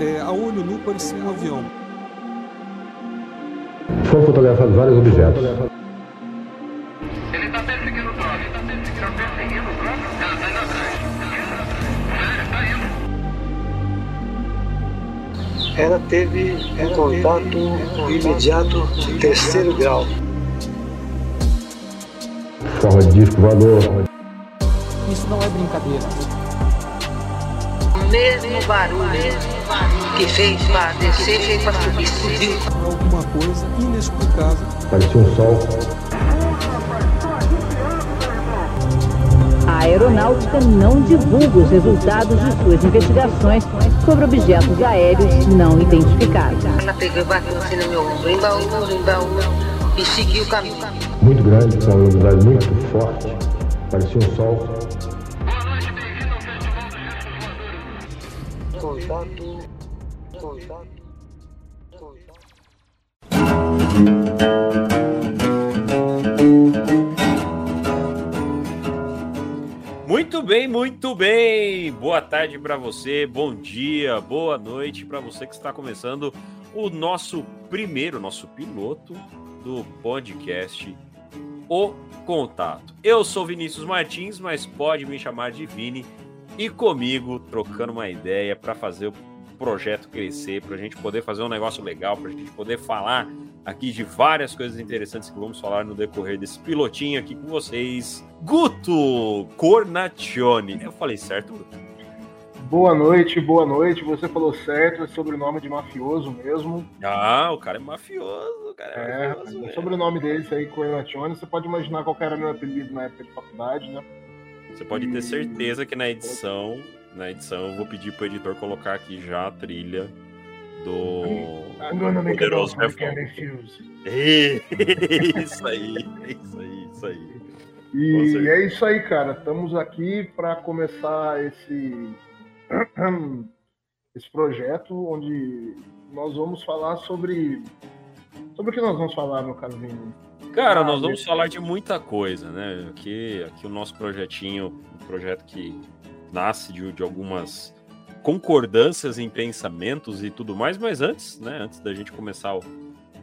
é, a olho nu parecia um avião. Foram fotografados vários objetos. Ele está perseguindo o drone. Ele está perseguindo o drone? Ela está indo atrás. Está indo. Ela teve um contato imediato de terceiro grau. Forma de disco voador. Isso não é brincadeira. Mesmo barulho que fez para descer, fez para subir, subiu. Alguma coisa inexplicável. Parecia um sol. A aeronáutica não divulga os resultados de suas investigações sobre objetos aéreos não identificados. Ela pegou e bateu assim no meu ombro, embaú, embaú, e seguiu o caminho. Muito grande, com uma luminosidade muito forte. Parecia um sol. Muito bem, muito bem. Boa tarde para você, bom dia, boa noite para você que está começando o nosso primeiro, nosso piloto do podcast O Contato. Eu sou Vinícius Martins, mas pode me chamar de Vini e comigo trocando uma ideia para fazer o projeto crescer, para a gente poder fazer um negócio legal, para a gente poder falar aqui de várias coisas interessantes que vamos falar no decorrer desse pilotinho aqui com vocês. Guto Cornaccione. Eu falei certo, Guto? Boa noite, boa noite. Você falou certo, é sobrenome de mafioso mesmo. Ah, o cara é mafioso, o cara é, É, mafioso. o velho. sobrenome dele, aí, Cornatione, você pode imaginar qual era meu apelido na época de faculdade, né? Você pode ter certeza que na edição, na edição, eu vou pedir pro editor colocar aqui já a trilha do. Poderoso Chefão. Fuse. Isso aí, isso aí, isso aí. E é isso aí, cara. Estamos aqui para começar esse esse projeto onde nós vamos falar sobre sobre o que nós vamos falar, meu caro Vini? Cara, nós vamos falar de muita coisa, né? Aqui, aqui o nosso projetinho, um projeto que nasce de, de algumas concordâncias em pensamentos e tudo mais, mas antes, né? Antes da gente começar a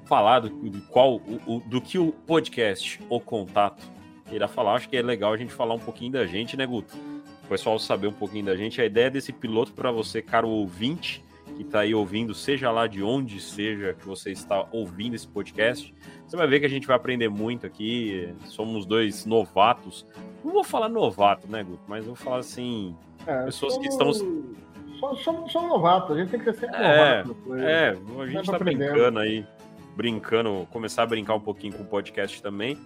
falar do, do qual o- do que o podcast, o contato, irá falar, acho que é legal a gente falar um pouquinho da gente, né, Guto? O pessoal saber um pouquinho da gente. A ideia desse piloto para você, caro ouvinte, que está aí ouvindo, seja lá de onde seja que você está ouvindo esse podcast, você vai ver que a gente vai aprender muito aqui. Somos dois novatos. Não vou falar novato, né, Guto? Mas vou falar assim. É, Pessoas que somos- estão- Somos, somos, somos novatos, a gente tem que ser sempre É, novato. É, a gente tá aprender. brincando aí. Brincando, começar a brincar um pouquinho com o podcast também.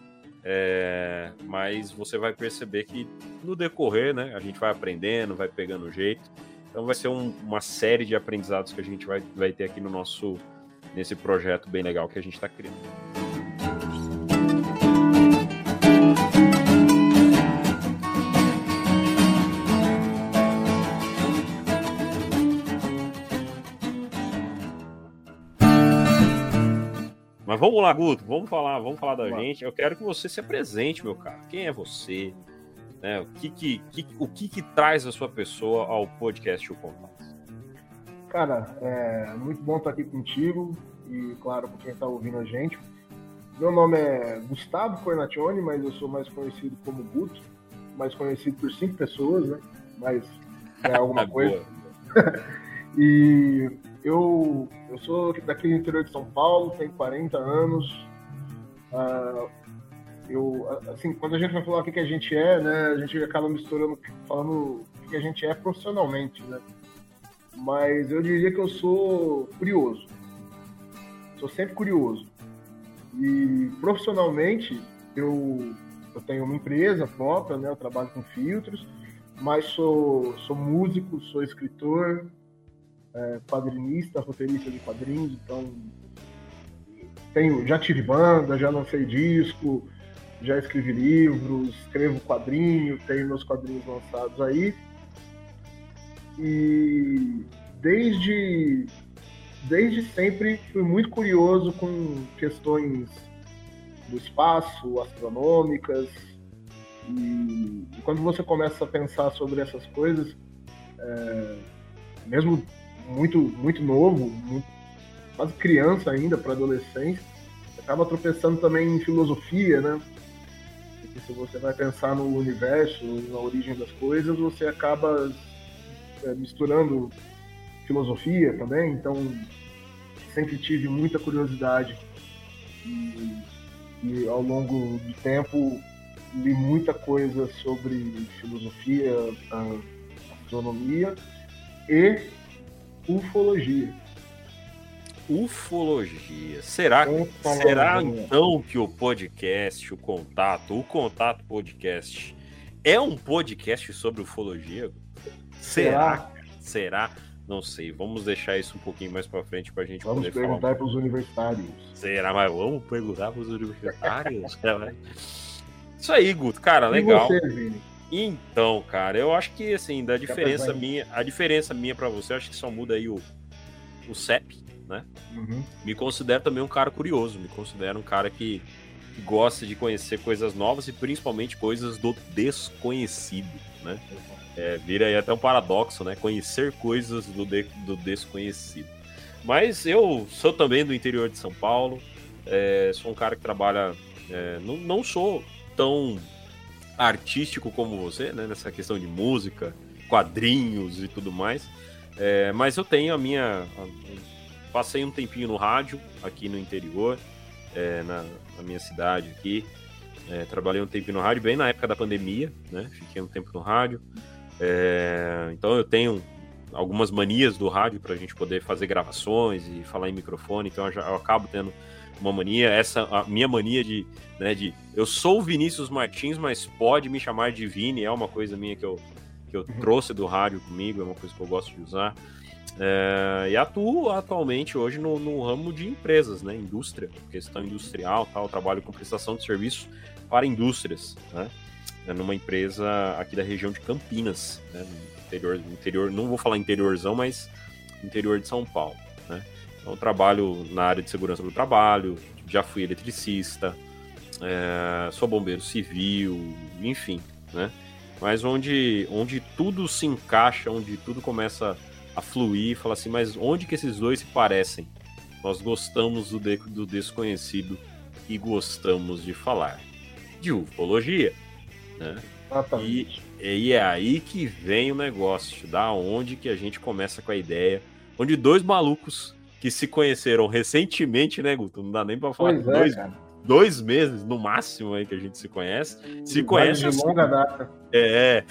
É, mas você vai perceber que no decorrer, né, a gente vai aprendendo, vai pegando o jeito. Então vai ser um- uma série de aprendizados que a gente vai, vai ter aqui no nosso nesse projeto bem legal que a gente está criando. Mas vamos lá, Guto, vamos falar, vamos falar da Vamos gente. Eu quero que você se apresente, meu cara. Quem é você? Né? O, que, que, que- o que, que traz a sua pessoa ao podcast O Contato? Cara, é muito bom estar aqui contigo e, claro, com quem está ouvindo a gente. Meu nome é Gustavo Cornatione, mas eu sou mais conhecido como Guto, mais conhecido por cinco pessoas, né? Mas é alguma coisa. E eu, eu sou daqui do interior de São Paulo, tenho 40 anos. Ah, eu, assim, quando a gente vai falar o que, que a gente é, né, a gente acaba misturando, falando o que a gente é profissionalmente, né? Mas eu diria que eu sou curioso. Sou sempre curioso. E profissionalmente, eu, eu tenho uma empresa própria, né? Eu trabalho com filtros, mas sou, sou músico, sou escritor, é, quadrinista, roteirista de quadrinhos, então tenho, já tive banda, já lancei disco, já escrevi livros, escrevo quadrinho, tenho meus quadrinhos lançados aí. E desde, desde sempre fui muito curioso com questões do espaço, astronômicas. E, e quando você começa a pensar sobre essas coisas, é, mesmo muito, muito novo, muito, quase criança ainda para adolescência, acaba tropeçando também em filosofia, né? Se você vai pensar no universo, na origem das coisas, você acaba é, misturando filosofia também, então sempre tive muita curiosidade e, e ao longo do tempo li muita coisa sobre filosofia, astronomia e ufologia. Ufologia. Será, Ufologia. será então que o podcast, o contato, o contato podcast é um podcast sobre ufologia? Será? Será? Não sei. Vamos deixar isso um pouquinho mais para frente para a gente Vamos poder falar. perguntar para os universitários. Será? Mas vamos perguntar para os universitários? Isso aí, Guto. Cara, E legal. você, Vini? Então, cara, eu acho que assim, da diferença minha, a diferença minha para você, eu acho que só muda aí o, o CEP, né? Uhum. Me considero também um cara curioso, me considero um cara que, que gosta de conhecer coisas novas e principalmente coisas do desconhecido, né? É, vira aí até um paradoxo, né? Conhecer coisas do, de- do desconhecido. Mas eu sou também do interior de São Paulo, é, sou um cara que trabalha. é, não, não sou tão artístico como você, né? Nessa questão de música, quadrinhos e tudo mais. É, mas eu tenho a minha. Passei um tempinho no rádio aqui no interior, é, na, na minha cidade aqui. É, trabalhei um tempinho no rádio, bem na época da pandemia, né? Fiquei um tempo no rádio. É, então eu tenho algumas manias do rádio para a gente poder fazer gravações e falar em microfone, então eu, já, eu acabo tendo uma mania, essa a minha mania de, né, de eu sou o Vinícius Martins, mas pode me chamar de Vini, é uma coisa minha que eu, que eu trouxe do rádio comigo, é uma coisa que eu gosto de usar. É, e atuo atualmente hoje no, no ramo de empresas, né? Indústria, questão industrial, tal, trabalho com prestação de serviço para indústrias, né? É numa empresa aqui da região de Campinas, né? No interior, interior, não vou falar interiorzão, mas interior de São Paulo, né? Então, trabalho na área de segurança do trabalho, já fui eletricista, é, sou bombeiro civil, enfim, né? Mas onde, onde tudo se encaixa, onde tudo começa a fluir, fala assim, mas onde que esses dois se parecem? Nós gostamos do, de- do desconhecido e gostamos de falar de ufologia, né? E, e é aí que vem o negócio, da onde que a gente começa com a ideia, onde dois malucos que se conheceram recentemente, né, Guto? Não dá nem pra falar é, dois, cara. dois meses no máximo aí que a gente se conhece. Se conhece de assim, longa data. é,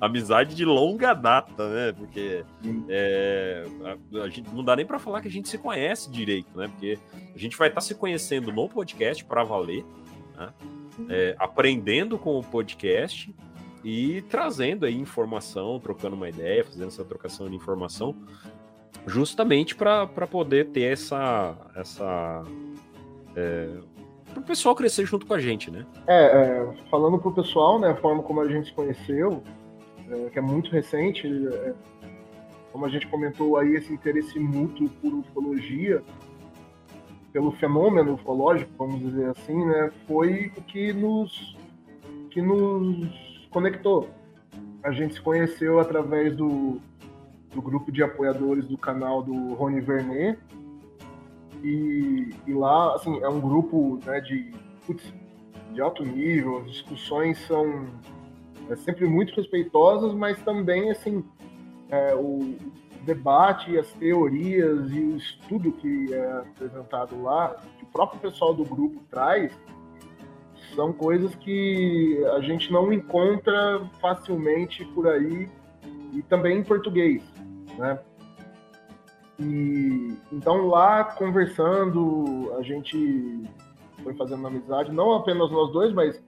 amizade de longa data, né? Porque é, a, a gente não dá nem pra falar que a gente se conhece direito, né? Porque a gente vai estar se conhecendo no podcast para valer, né? É, aprendendo com o podcast e trazendo aí informação, trocando uma ideia, fazendo essa trocação de informação, justamente para poder ter essa essa é, para o pessoal crescer junto com a gente, né? É, é, falando pro pessoal, né, a forma como a gente se conheceu, é, que é muito recente, é, como a gente comentou aí, esse interesse mútuo por ufologia, pelo fenômeno ufológico, vamos dizer assim, né, foi o que nos, que nos conectou. A gente se conheceu através do, do grupo de apoiadores do canal do Rony Vernet, e, e lá, assim, é um grupo né, de, putz, de alto nível, as discussões são é, sempre muito respeitosas, mas também, assim, é, o debate, as teorias e o estudo que é apresentado lá, que o próprio pessoal do grupo traz, são coisas que a gente não encontra facilmente por aí e também em português, né? E então lá conversando, a gente foi fazendo amizade, não apenas nós dois, mas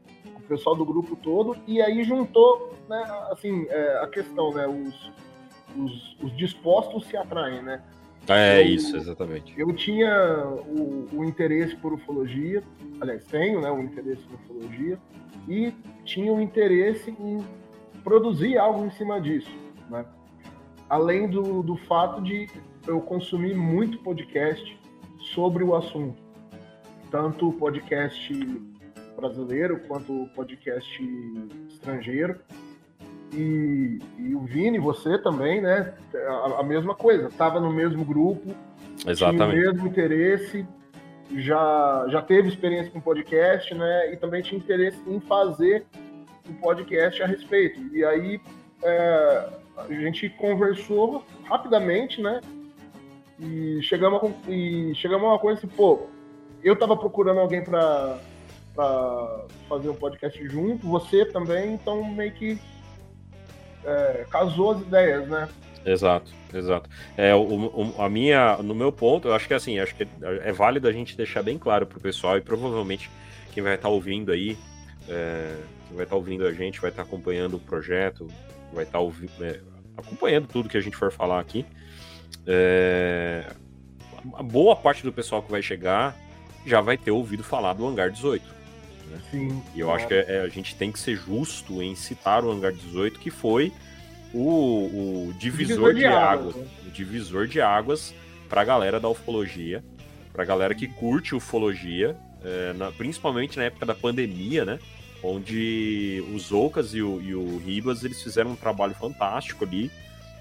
o pessoal do grupo todo, e aí juntou, né, assim, é, a questão, né, os, os, os dispostos se atraem, né? É Eu- isso, exatamente. Eu tinha o, o interesse por ufologia, aliás, tenho né, o interesse por ufologia, e tinha o interesse em produzir algo em cima disso. Né? Além do, do fato de eu consumir muito podcast sobre o assunto, tanto podcast brasileiro quanto podcast estrangeiro. E, e o Vini, você também, né? A, a mesma coisa, estava no mesmo grupo, Exatamente. tinha o mesmo interesse, já, já teve experiência com podcast, né? E também tinha interesse em fazer um podcast a respeito. E aí é, a gente conversou rapidamente, né? E chegamos a, e chegamos a uma coisa assim, pô, eu tava procurando alguém para fazer um podcast junto, você também, então meio que é, casou as ideias, né? Exato, exato. É, o, o, a minha, no meu ponto, eu acho que assim, acho que é válido a gente deixar bem claro pro pessoal e provavelmente quem vai estar ouvindo aí, é, quem vai estar ouvindo a gente, vai estar acompanhando o projeto, vai estar ouvindo, é, acompanhando tudo que a gente for falar aqui. É, a boa parte do pessoal que vai chegar já vai ter ouvido falar do Hangar 18. Né? Sim. E eu acho que é, a gente tem que ser justo em citar o Hangar 18, que foi o, o divisor, divisor, de, de águas, né? o divisor de águas para a galera da ufologia, para a galera que curte ufologia, é, na, principalmente na época da pandemia, né? Onde os Ocas e o, e o Ribas eles fizeram um trabalho fantástico ali,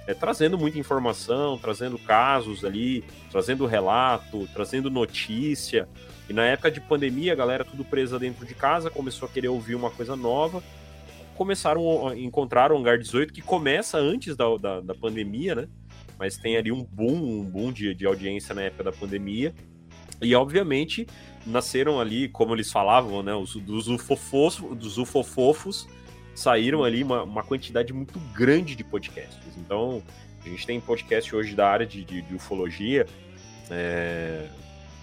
é, trazendo muita informação, trazendo casos ali, trazendo relato, trazendo notícia. E na época de pandemia, a galera tudo presa dentro de casa, começou a querer ouvir uma coisa nova começaram a encontrar o Hangar 18, que começa antes da, da, da, pandemia, né? Mas tem ali um boom, um boom de, de audiência na época da pandemia. E, obviamente, nasceram ali, como eles falavam, né? Os, dos, ufofos, dos ufofofos saíram ali uma, uma quantidade muito grande de podcasts. Então, a gente tem podcast hoje da área de, de, de ufologia, é,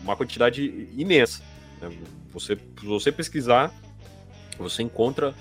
uma quantidade imensa. Né? Você, se você pesquisar, você encontra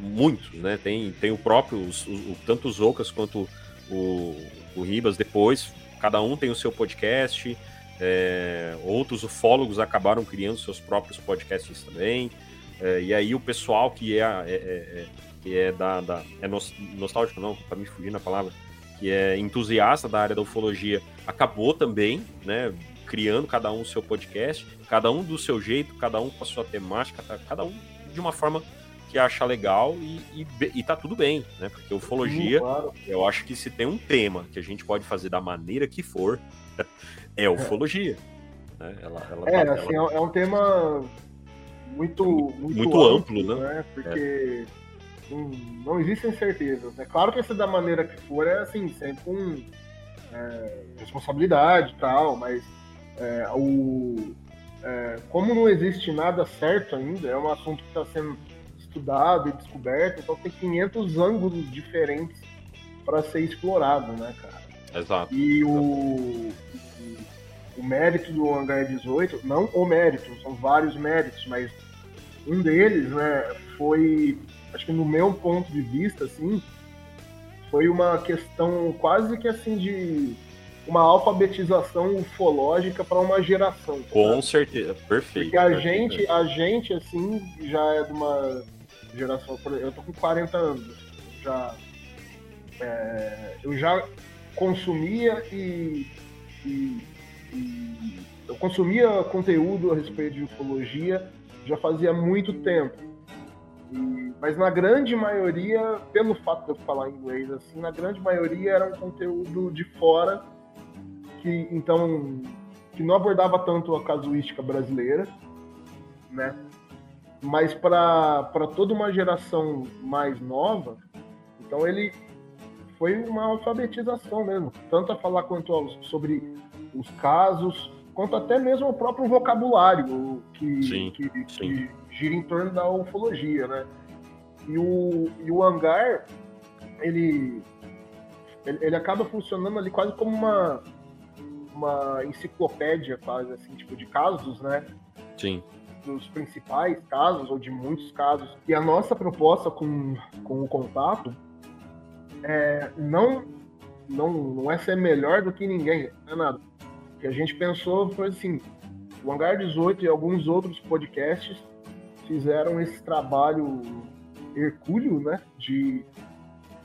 muitos, né? Tem, tem o próprio, os, o, tanto os Ocas quanto o, o Ribas depois, cada um tem o seu podcast, é, outros ufólogos acabaram criando seus próprios podcasts também, é, e aí o pessoal que é, é, é, é que é da, da é nostálgico não, para me fugir na palavra, que é entusiasta da área da ufologia, acabou também, né, criando cada um o seu podcast, cada um do seu jeito, cada um com a sua temática, cada um de uma forma que acha legal e, e, e tá tudo bem, né? Porque ufologia, Sim, claro. eu acho que se tem um tema que a gente pode fazer da maneira que for, é ufologia. Né? Ela, ela, é, tá, assim, ela... é um tema muito, muito, muito amplo, amplo, né? né? Porque é. Não, não, existem certezas. É claro que se da maneira que for, é assim, sempre com é, responsabilidade e tal, mas é, o, é, como não existe nada certo ainda, é um assunto que está sendo estudado e descoberto, então tem 500 ângulos diferentes para ser explorado, né, cara? Exato. E o, o, o, mérito do Hangar 18, não o mérito, são vários méritos, mas um deles, né, foi, acho que no meu ponto de vista, assim, foi uma questão quase que assim de uma alfabetização ufológica para uma geração. Com certeza, perfeito. Porque a perfeito. gente, a gente assim já é de uma geração. Eu tô com 40 anos. Já, é, eu já consumia e, e, e, eu consumia conteúdo a respeito de ufologia já fazia muito tempo. E, mas na grande maioria, pelo fato de eu falar inglês assim, na grande maioria era um conteúdo de fora que então que não abordava tanto a casuística brasileira, né? mas para toda uma geração mais nova, então ele foi uma alfabetização mesmo, tanto a falar quanto aos, sobre os casos, quanto até mesmo o próprio vocabulário que, sim, que, sim. que, gira em torno da ufologia, né? E o, e o hangar, ele, ele, ele acaba funcionando ali quase como uma, uma enciclopédia, quase assim, tipo, de casos, né? Sim dos principais casos, ou de muitos casos. E a nossa proposta com, com o contato é não, não, não é ser melhor do que ninguém, não é nada. O que a gente pensou foi assim, o Hangar 18 e alguns outros podcasts fizeram esse trabalho hercúleo, né, de,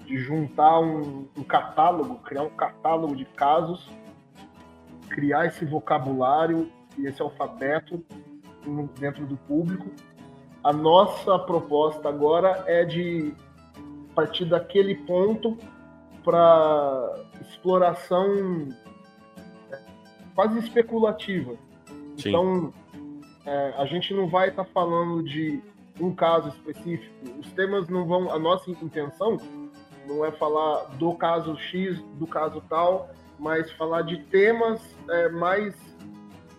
de juntar um, um catálogo, criar um catálogo de casos, criar esse vocabulário e esse alfabeto dentro do público. A nossa proposta agora é de partir daquele ponto para exploração é, quase especulativa. Sim. Então, é, a gente não vai estar falando de um caso específico. Os temas não vão. A nossa intenção não é falar do caso X, do caso tal, mas falar de temas é, mais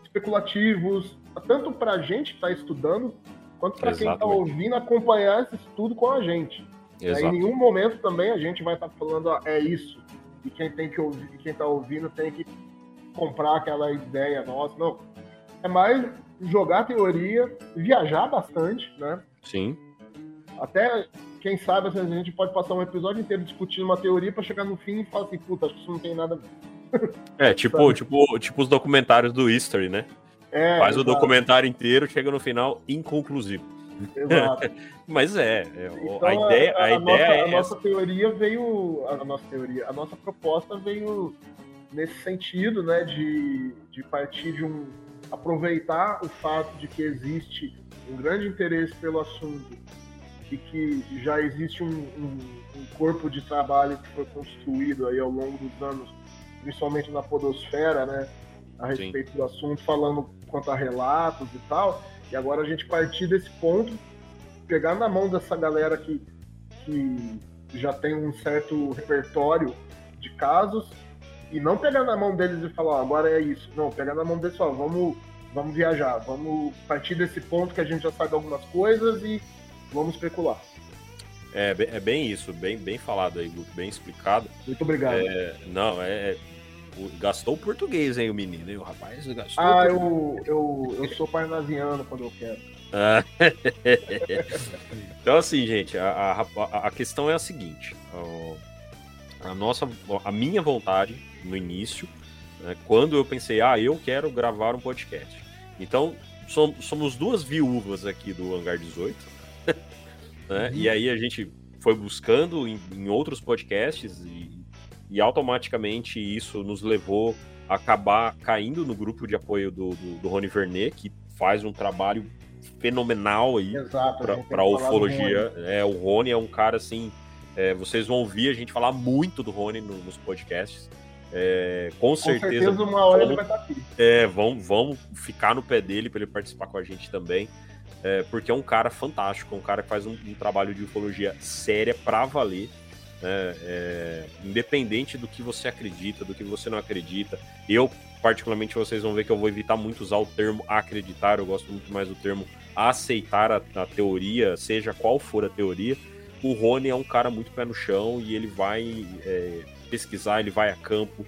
especulativos, tanto para a gente que está estudando, quanto para quem está ouvindo acompanhar esse estudo com a gente. É, em nenhum momento também a gente vai estar falando "Ah, é isso. E quem tem que ouvir, e quem está ouvindo tem que comprar aquela ideia nossa. Não. É mais jogar teoria, viajar bastante, né? Sim. Até, quem sabe, vezes a gente pode passar um episódio inteiro discutindo uma teoria para chegar no fim e falar assim, puta, acho que isso não tem nada a ver. É, tipo, tipo, tipo os documentários do History, né? É, Faz o exato, documentário inteiro, chega no final inconclusivo. Exato. Mas é, é, o- Então, a ideia, a, ideia nossa, é a nossa teoria veio. A nossa teoria, a nossa proposta veio nesse sentido, né? De, de partir de um. Aproveitar o fato de que existe um grande interesse pelo assunto e que já existe um, um- um corpo de trabalho que foi construído aí ao longo dos anos, principalmente na podosfera, né? A Sim. respeito do assunto, falando quanto a relatos e tal. E agora a gente partir desse ponto, pegar na mão dessa galera que, que já tem um certo repertório de casos e não pegar na mão deles e falar, ó, agora é isso. Não, pegar na mão deles e falar, vamos, vamos viajar, vamos partir desse ponto que a gente já sabe algumas coisas e vamos especular. É, é bem isso, bem, bem falado aí, Guto, bem explicado. Muito obrigado. É, não, é. o- Gastou o português, hein, o menino, hein? O rapaz gastou. ah, o português. eu, eu, eu sou parnasiano quando eu quero. Ah. então, assim, gente, a, a, a questão é a seguinte: a nossa, a minha vontade no início, né, quando eu pensei, ah, eu quero gravar um podcast. Então, som- somos duas viúvas aqui do Hangar 18, né, e aí a gente foi buscando em, em outros podcasts e, e automaticamente isso nos levou a acabar caindo no grupo de apoio do, do, do Rony Vernet, que faz um trabalho fenomenal aí para ufologia. É, o Rony é um cara assim. é, vocês vão ouvir a gente falar muito do Rony no- nos podcasts. É, com, Com certeza, certeza uma hora ele vamos, vai estar aqui. é, vão, vão ficar no pé dele para ele participar com a gente também. é, porque é um cara fantástico, é um cara que faz um, um trabalho de ufologia séria para valer. né, é, independente do que você acredita, do que você não acredita. Eu, particularmente, vocês vão ver que eu vou evitar muito usar o termo acreditar, eu gosto muito mais do termo aceitar a, a teoria, seja qual for a teoria. O Rony é um cara muito pé no chão e ele vai é, pesquisar, ele vai a campo.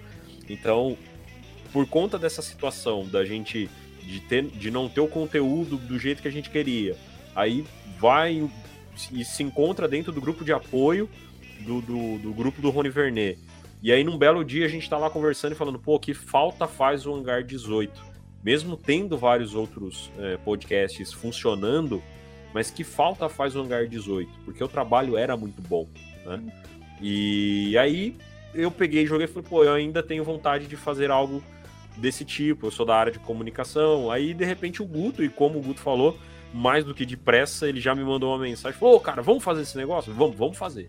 Então, por conta dessa situação da gente de, ter, de não ter o conteúdo do jeito que a gente queria, aí vai e se encontra dentro do grupo de apoio do, do, do grupo do Rony Vernet. E aí, num belo dia, a gente tá lá conversando e falando, pô, que falta faz o Hangar 18. Mesmo tendo vários outros é, podcasts funcionando, mas que falta faz o Hangar 18? Porque o trabalho era muito bom, né? E aí, eu peguei e joguei e falei, pô, eu ainda tenho vontade de fazer algo desse tipo, eu sou da área de comunicação. Aí, de repente, o Guto, e como o Guto falou, mais do que depressa, ele já me mandou uma mensagem, falou, ô, cara, vamos fazer esse negócio? Vamos, vamos fazer.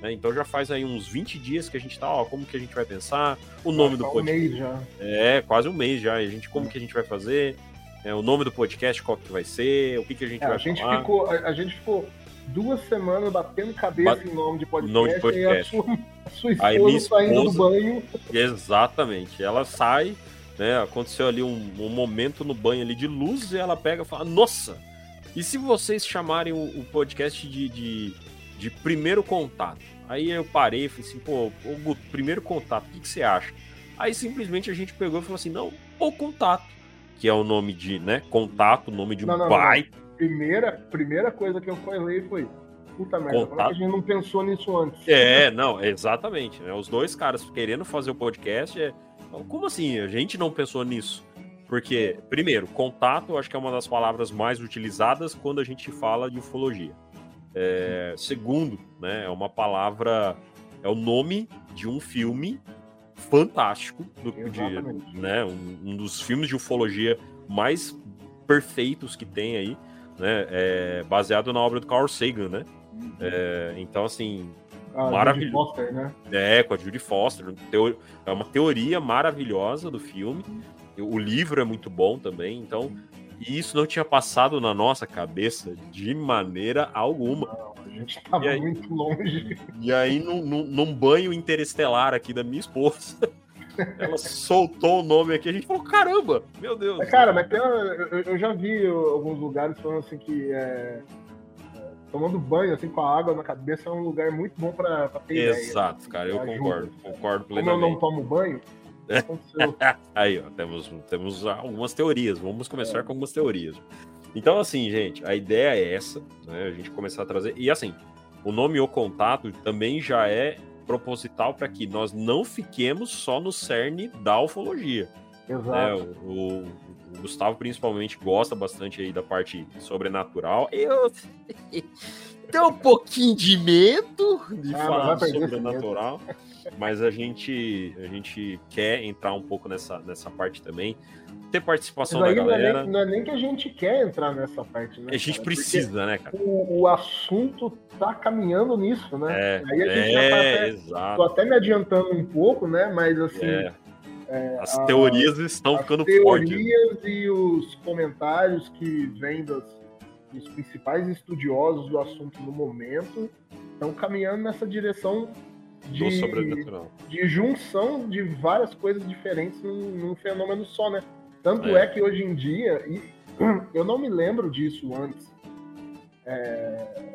Né, Então já faz aí uns 20 dias que a gente tá, ó, como que a gente vai pensar, o nome do Tá um podcast. mês já. É, quase um mês já, a gente, como que a gente vai fazer, é, o nome do podcast, qual que vai ser, o que, que a gente É, vai a, gente falar. ficou, a, a gente ficou duas semanas batendo cabeça Bat- em nome de podcast, nome de podcast. a sua, a sua esposa saindo do banho. Exatamente. Ela sai, né? Aconteceu ali um, um momento no banho ali de luz e ela pega e fala: Nossa, e se vocês chamarem o, o podcast de, de, de primeiro contato? Aí eu parei e falei assim: Pô, Guto, primeiro contato, o que, que você acha? Aí simplesmente a gente pegou e falou assim: Não, o contato, que é o nome de, né? Contato, nome de um Não, não, não, pai. Primeira, primeira coisa que eu falei foi: Puta merda, é Contato. que a gente não pensou nisso antes? É, não, exatamente. Né? Os dois caras querendo fazer o podcast é. Como assim? A gente não pensou nisso? Porque, primeiro, contato eu acho que é uma das palavras mais utilizadas quando a gente fala de ufologia. É, segundo, né, é uma palavra, é o nome de um filme fantástico, do, de, né, um, um dos filmes de ufologia mais perfeitos que tem aí, né, é, baseado na obra do Carl Sagan, né? É, então, assim, A Maravilhoso. Jodie Foster, né? É, com a Judy Foster. Teo- É uma teoria maravilhosa do filme. O livro é muito bom também, então. E isso não tinha passado na nossa cabeça de maneira alguma. A gente tava E aí? muito longe. E aí, num, num- num banho interestelar aqui da minha esposa, ela soltou o nome aqui, a gente falou: caramba, meu Deus. Mas, cara, mas tem eu, eu já vi alguns lugares falando assim que é, é, tomando banho assim com a água na cabeça é um lugar muito bom pra, pra ter ideia. Exato, cara, eu Ajuda. concordo, concordo Como eu plenamente. não tomo banho, É. Aí, ó, temos, temos algumas teorias. Vamos começar com algumas teorias. Então, assim, gente, a ideia é essa, né? A gente começar a trazer. E assim, o nome O Contato também já é proposital para que nós não fiquemos só no cerne da ufologia. Exato. O, o- o Gustavo, principalmente, gosta bastante aí da parte sobrenatural. Eu tenho um pouquinho de medo de Ah, falar sobrenatural, mas a gente, a gente quer entrar um pouco nessa, nessa parte também. Ter participação da aí não é, galera. nem, não é nem que a gente quer entrar nessa parte, né? A gente cara? precisa, né, cara? Porque O, o assunto tá caminhando nisso, né? É, aí a gente já tá é até, exato. tô até me adiantando um pouco, né? Mas assim, É. é, As a- teorias estão as ficando fortes. teorias e os comentários que vêm das, dos principais estudiosos do assunto no momento estão caminhando nessa direção Do de, sobrenatural. de junção de várias coisas diferentes num, num fenômeno só, né? Tanto É. é. que hoje em dia, e eu não me lembro disso antes. é,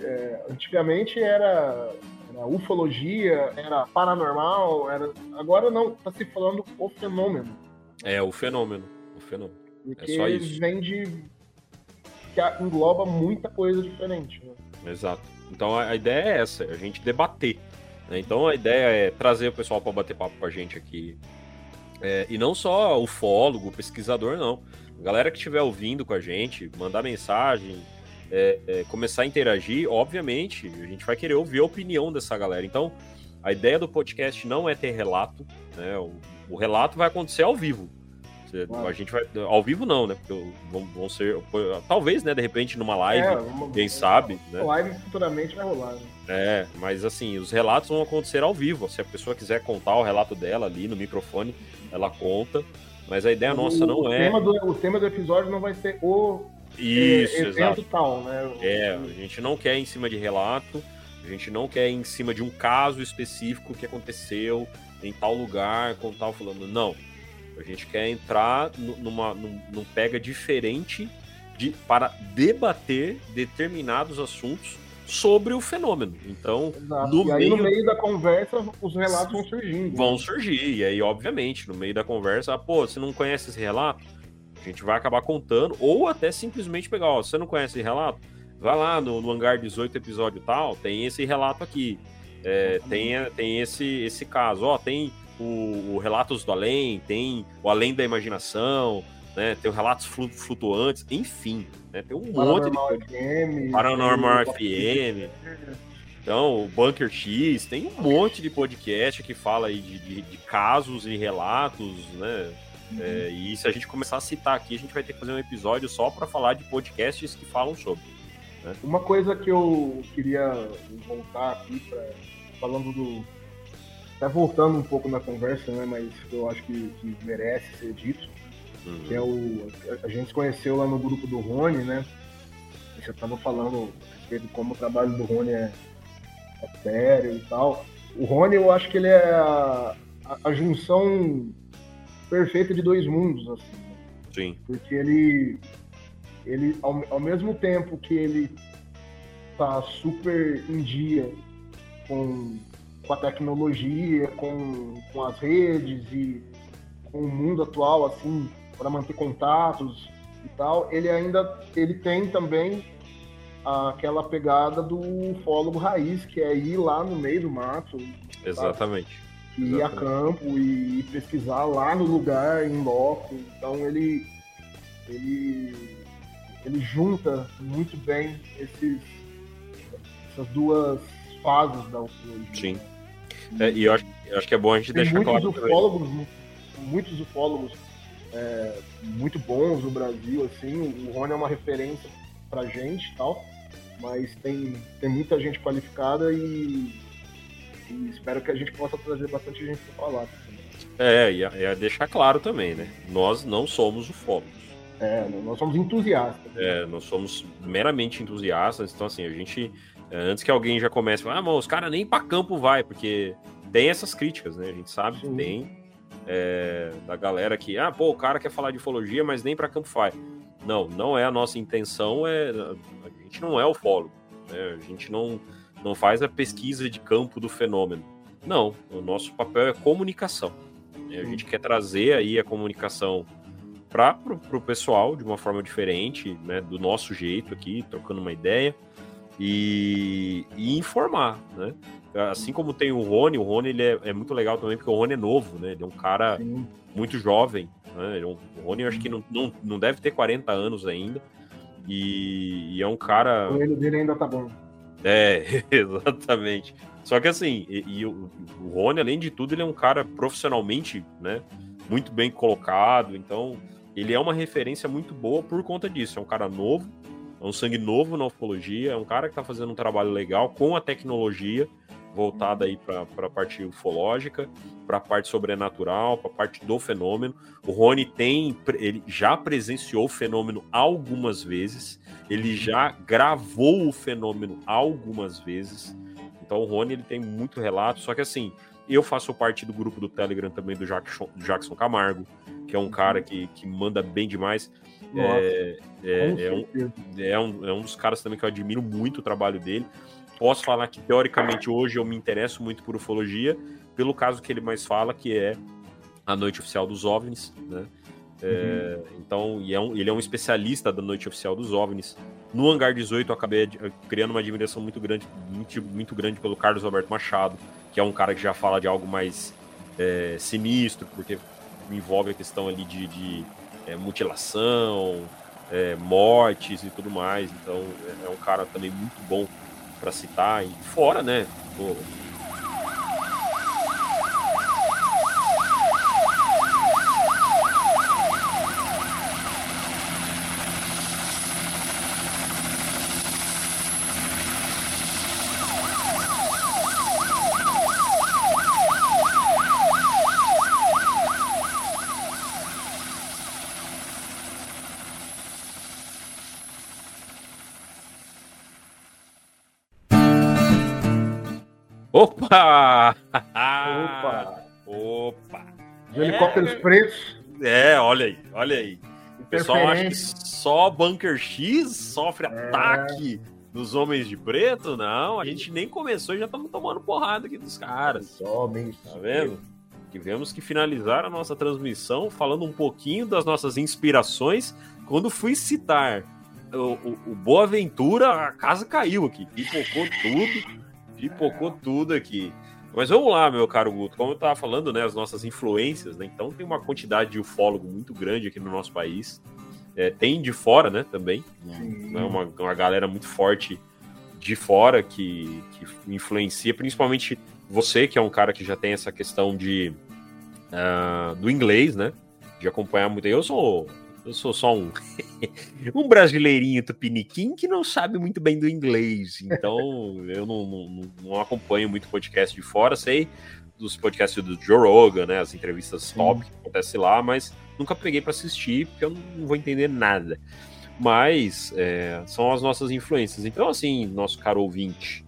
é, antigamente era, era ufologia, era paranormal, era, agora não, tá se falando o fenômeno. É o fenômeno. O fenômeno. Porque É só isso. vem de. que engloba muita coisa diferente. Né? Exato. Então a, a ideia é essa, é a gente debater. Né? Então a ideia é trazer o pessoal para bater papo com a gente aqui. É, e não só o ufólogo, o pesquisador, não. A galera que estiver ouvindo com a gente, mandar mensagem, é, é, começar a interagir, obviamente, a gente vai querer ouvir a opinião dessa galera. Então, a ideia do podcast não é ter relato, né? O, o relato vai acontecer ao vivo. Você- A gente vai. Ao vivo não, né? Porque vão, vão ser. Talvez, né? De repente, numa live, É, vamos- quem sabe, né? Live futuramente vai rolar. Né? É, mas assim, os relatos vão acontecer ao vivo. Se a pessoa quiser contar o relato dela ali no microfone, ela conta. Mas a ideia nossa o, não o é. Tema do, o tema do episódio não vai ser o Isso, é, evento exato. tal, né? É, a gente não quer ir em cima de relato, a gente não quer ir em cima de um caso específico que aconteceu em tal lugar, com tal fulano. Não. A gente quer entrar nu- numa, num, num pega diferente de, para debater determinados assuntos sobre o fenômeno. Então, no e aí, no meio- meio da conversa, os relatos vão surgindo. vão surgir. E aí, obviamente, no meio da conversa, ah, pô, você não conhece esse relato? A gente vai acabar contando, ou até simplesmente pegar, ó, você não conhece esse relato? Vai lá no, no Hangar 18, episódio tal, tem esse relato aqui. É, tem, tem esse, esse caso, ó, tem o, o Relatos do Além, tem o Além da Imaginação, né? Tem Relatos Flu- Flutuantes, enfim, né? Tem um monte de Paranormal FM. Paranormal FM. Então, o Bunker X, tem um monte de podcast que fala aí de, de- de casos e relatos, né? É, e se a gente começar a citar aqui, a gente vai ter que fazer um episódio só para falar de podcasts que falam sobre. Uma coisa que eu queria voltar aqui, pra, falando do. Até voltando um pouco na conversa, né? Mas eu acho que, que merece ser dito. Uhum. Que é o. A, gente se conheceu lá no grupo do Rony, né? Você estava falando a respeito de como o trabalho do Rony é, é sério e tal. O Rony, eu acho que ele é a, a, a junção perfeita de dois mundos, assim. né? Sim, porque ele ele ao, ao mesmo tempo que ele tá super em dia com, com a tecnologia, com, com as redes e com o mundo atual assim, para manter contatos e tal, ele ainda ele tem também aquela pegada do ufólogo raiz, que é ir lá no meio do mato, exatamente. ir a campo e pesquisar lá no lugar, em loco. Então ele ele ele junta muito bem esses essas duas fases da ufologia. Sim. É, e eu acho, eu acho que é bom a gente Tem deixar muitos claro. ufólogos, mu- muitos ufólogos é, muito bons no Brasil, assim. O Rony é uma referência pra gente tal, mas tem, tem muita gente qualificada e E espero que a gente possa trazer bastante gente para falar. É, e é deixar claro também, né? Nós não somos ufólogos. É, nós somos entusiastas. É, nós somos meramente entusiastas, então assim, a gente, é, antes que alguém já comece a falar, ah, mas os caras nem para campo vai, porque tem essas críticas, né? A gente sabe Sim. que tem é, da galera que, ah, pô, o cara quer falar de ufologia, mas nem para campo vai. Não, não é a nossa intenção, é, a gente não é ufólogo, né? A gente não, não faz a pesquisa de campo do fenômeno. Não, o nosso papel é comunicação. Né? A gente quer trazer aí a comunicação para o pessoal de uma forma diferente, né, do nosso jeito aqui, trocando uma ideia e, e, informar, né? Assim como tem o Rony, o Rony ele é, é, muito legal também porque o Rony é novo, né? Ele é um cara Sim. muito jovem, né? É o Rony eu acho que não, não, não deve ter 40 anos ainda e, e é um cara... O joelho dele ainda tá bom. É, exatamente. Só que assim, e, e o, o Rony, além de tudo, ele é um cara profissionalmente, né? Muito bem colocado, então ele é uma referência muito boa por conta disso. É um cara novo, é um sangue novo na ufologia, é um cara que está fazendo um trabalho legal com a tecnologia voltada aí para a parte ufológica, para a parte sobrenatural, para a parte do fenômeno. O Rony tem, ele já presenciou o fenômeno algumas vezes, ele já gravou o fenômeno algumas vezes. Então o Rony ele tem muito relato, só que assim, eu faço parte do grupo do Telegram também do Jackson, Jackson Camargo, que é um cara que, que manda bem demais. É, é, é, um, é, um, é um dos caras também que eu admiro muito o trabalho dele. Posso falar que, teoricamente, hoje eu me interesso muito por ufologia, pelo caso que ele mais fala, que é a Noite Oficial dos OVNIs, né? É, uhum. Então, é um, ele é um especialista da Noite Oficial dos OVNIs. No Hangar 18, eu acabei criando uma admiração muito grande, muito, muito grande pelo Carlos Alberto Machado, que é um cara que já fala de algo mais é, sinistro, porque envolve a questão ali de, de é, mutilação, mortes e tudo mais. Então é, é um cara também muito bom para citar. E fora, né? É... É, olha aí, olha aí. O pessoal acha que só Bunker X sofre é... ataque dos homens de preto? Não, a gente nem começou e já estamos tomando porrada aqui dos caras. Homens. Tá vendo? Tivemos que finalizar a nossa transmissão falando um pouquinho das nossas inspirações. Quando fui citar o, o, o Boa Ventura, a casa caiu aqui. Pipocou tudo. Pipocou tudo aqui. Mas vamos lá, meu caro Guto. Como eu estava falando, né, as nossas influências, né? Então tem uma quantidade de ufólogo muito grande aqui no nosso país. É, tem de fora, né, também. Né, uma, uma galera muito forte de fora que, que influencia, principalmente você, que é um cara que já tem essa questão de uh, do inglês, né? De acompanhar muito. Eu sou eu sou só um, um brasileirinho tupiniquim que não sabe muito bem do inglês. Então, eu não, não, não, acompanho muito podcast de fora. Sei dos podcasts do Joe Rogan, né? As entrevistas top que acontece lá, mas nunca peguei para assistir, porque eu não vou entender nada. Mas é, são as nossas influências. Então, assim, nosso caro ouvinte,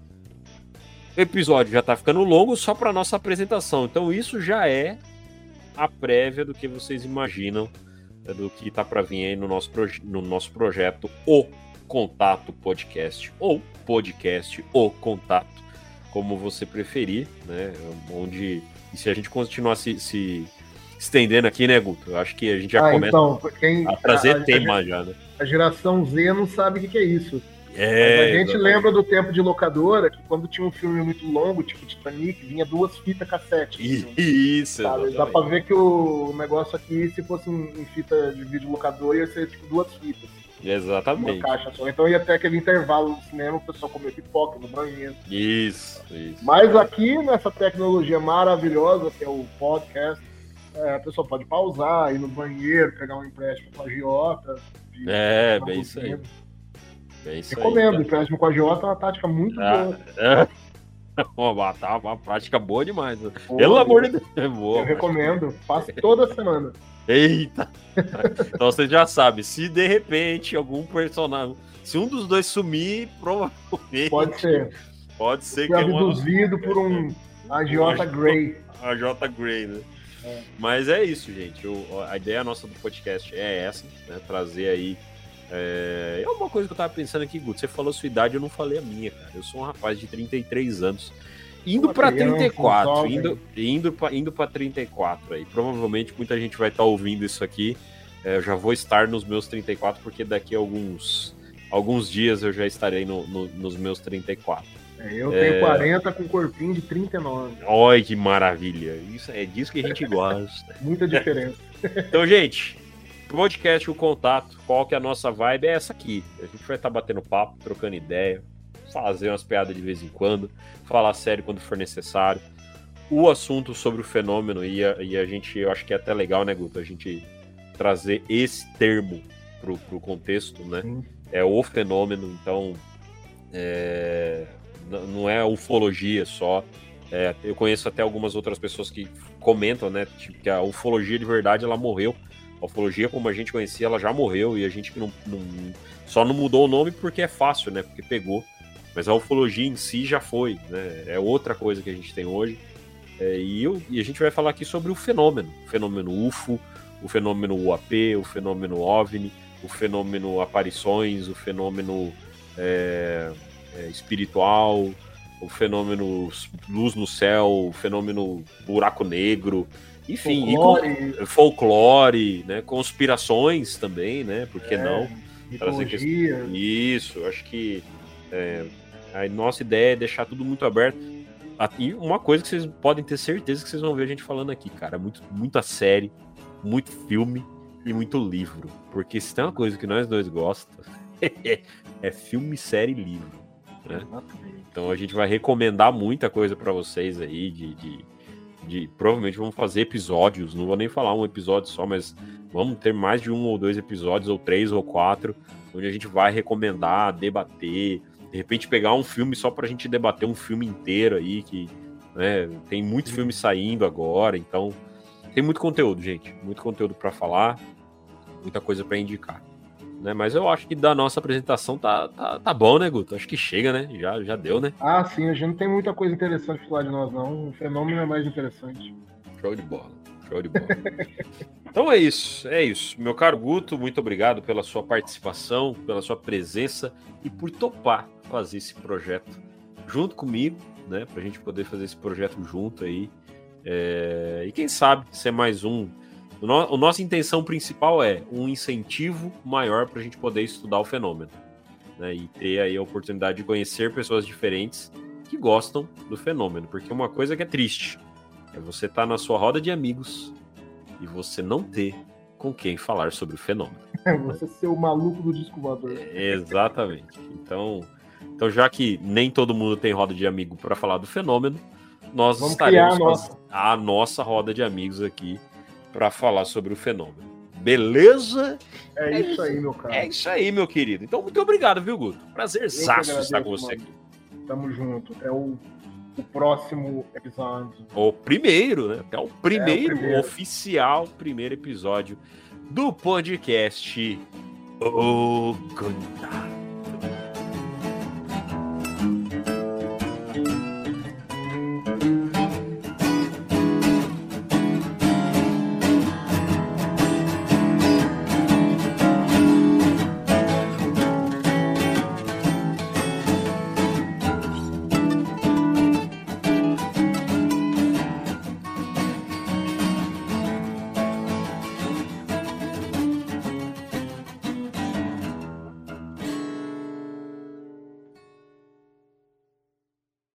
o episódio já tá ficando longo só para nossa apresentação. Então, isso já é a prévia do que vocês imaginam do que está para vir aí no nosso, no nosso projeto O Contato Podcast, ou Podcast O Contato, como você preferir, né? Onde, e se a gente continuar se, se estendendo aqui, né, Guto? Eu acho que a gente já ah, começa então, quem, a trazer a, tema a, já, né? A geração Z não sabe o que é isso. É, a gente exatamente. lembra do tempo de locadora, que quando tinha um filme muito longo, tipo Titanic, vinha duas fitas cassete. Assim, isso, sabe? Dá pra ver que o negócio aqui, se fosse em fita de vídeo locador, ia ser tipo duas fitas. Exatamente. Uma caixa só. Então ia ter aquele intervalo no cinema, o pessoal comer pipoca no banheiro. Isso, isso. Mas aqui, nessa tecnologia maravilhosa, que é o podcast, é, a pessoa pode pausar, ir no banheiro, pegar um empréstimo com a Giota. É, bem isso aí. É isso Recomendo, aí, empréstimo com a Jota é uma tática muito ah, boa. Uma, tá uma prática boa demais. né? Pô, Pelo amor de Deus. É Eu boa. recomendo. Faço toda semana. Eita! Então você já sabe, se de repente algum personagem. Se um dos dois sumir, provavelmente Pode ser. pode ser que Fui é uma, por um agiota Grey. a J Grey, né? É. Mas é isso, gente. O- a ideia nossa do podcast é essa, né? Trazer aí. É... é uma coisa que eu tava pensando aqui, Guto. Você falou sua idade, eu não falei a minha, cara. Eu sou um rapaz de 33 anos. Indo um 34, jovem. indo, indo, pra, indo pra 34 aí. Provavelmente muita gente vai estar ouvindo isso aqui. É, eu já vou estar nos meus 34, porque daqui a alguns, alguns dias eu já estarei no- no- nos meus 34. É, eu É. tenho 40 com corpinho de 39. Olha que maravilha! Isso é disso que a gente gosta. Muita diferença. Então, gente, podcast O Contato, qual que é a nossa vibe? É essa aqui. A gente vai estar batendo papo, trocando ideia, fazer umas piadas de vez em quando, falar sério quando for necessário. O assunto sobre o fenômeno, e a, e a gente, eu acho que é até legal, né, Guto? A gente trazer esse termo pro, pro contexto, né? Sim. É o fenômeno, então é, não é ufologia só. É, eu conheço até algumas outras pessoas que comentam, né? Tipo, que a ufologia de verdade ela morreu. A ufologia, como a gente conhecia, ela já morreu e a gente não, não- só não mudou o nome porque é fácil, né? Porque pegou. Mas a ufologia em si já foi, né? É outra coisa que a gente tem hoje. É, e, eu- e a gente vai falar aqui sobre o fenômeno. O fenômeno UFO, o fenômeno UAP, o fenômeno OVNI, o fenômeno aparições, o fenômeno é, é, espiritual, o fenômeno luz no céu, o fenômeno buraco negro, enfim, e com- Folclore, folclore, né, conspirações também, né? Por que É, não? Trazer mitologia. Isso, acho que é, a nossa ideia é deixar tudo muito aberto. E uma coisa que vocês podem ter certeza que vocês vão ver a gente falando aqui, cara, muito, muita série, muito filme e muito livro. Porque se tem uma coisa que nós dois gostamos, é filme, série e livro. Né? Então a gente vai recomendar muita coisa pra vocês aí de, de, de- provavelmente vamos fazer episódios, não vou nem falar um episódio só, mas vamos ter mais de um ou dois episódios ou três ou quatro, onde a gente vai recomendar, debater, de repente pegar um filme só pra gente debater um filme inteiro aí que né, tem muito filme saindo agora, então tem muito conteúdo, gente, muito conteúdo pra falar, muita coisa pra indicar. Né, mas eu acho que da nossa apresentação tá, tá, tá bom, né, Guto? Acho que chega, né? Já, já deu, né? Ah, sim, a gente não tem muita coisa interessante pra falar de nós, não. O fenômeno é mais interessante. Show de bola. Show de bola. então é isso, é isso. Meu caro Guto, muito obrigado pela sua participação, pela sua presença e por topar fazer esse projeto junto comigo, né? Pra gente poder fazer esse projeto junto aí. É, E quem sabe ser mais um. O no- A nossa intenção principal é um incentivo maior para a gente poder estudar o fenômeno. Né? E ter aí a oportunidade de conhecer pessoas diferentes que gostam do fenômeno. Porque uma coisa que é triste é você estar na sua roda de amigos e você não ter com quem falar sobre o fenômeno. Você ser o maluco do disco voador. Exatamente. Então, então já que nem todo mundo tem roda de amigo para falar do fenômeno, nós Vamos estaremos criar a faz- a nossa roda de amigos aqui para falar sobre o fenômeno. Beleza? É isso aí, meu cara. É isso aí, meu querido. Então, muito obrigado, viu, Guto? Que estar com você mano. aqui. Tamo junto. É o, o próximo episódio. O primeiro, né? Até o primeiro, primeiro. oficial primeiro episódio do podcast O Contato.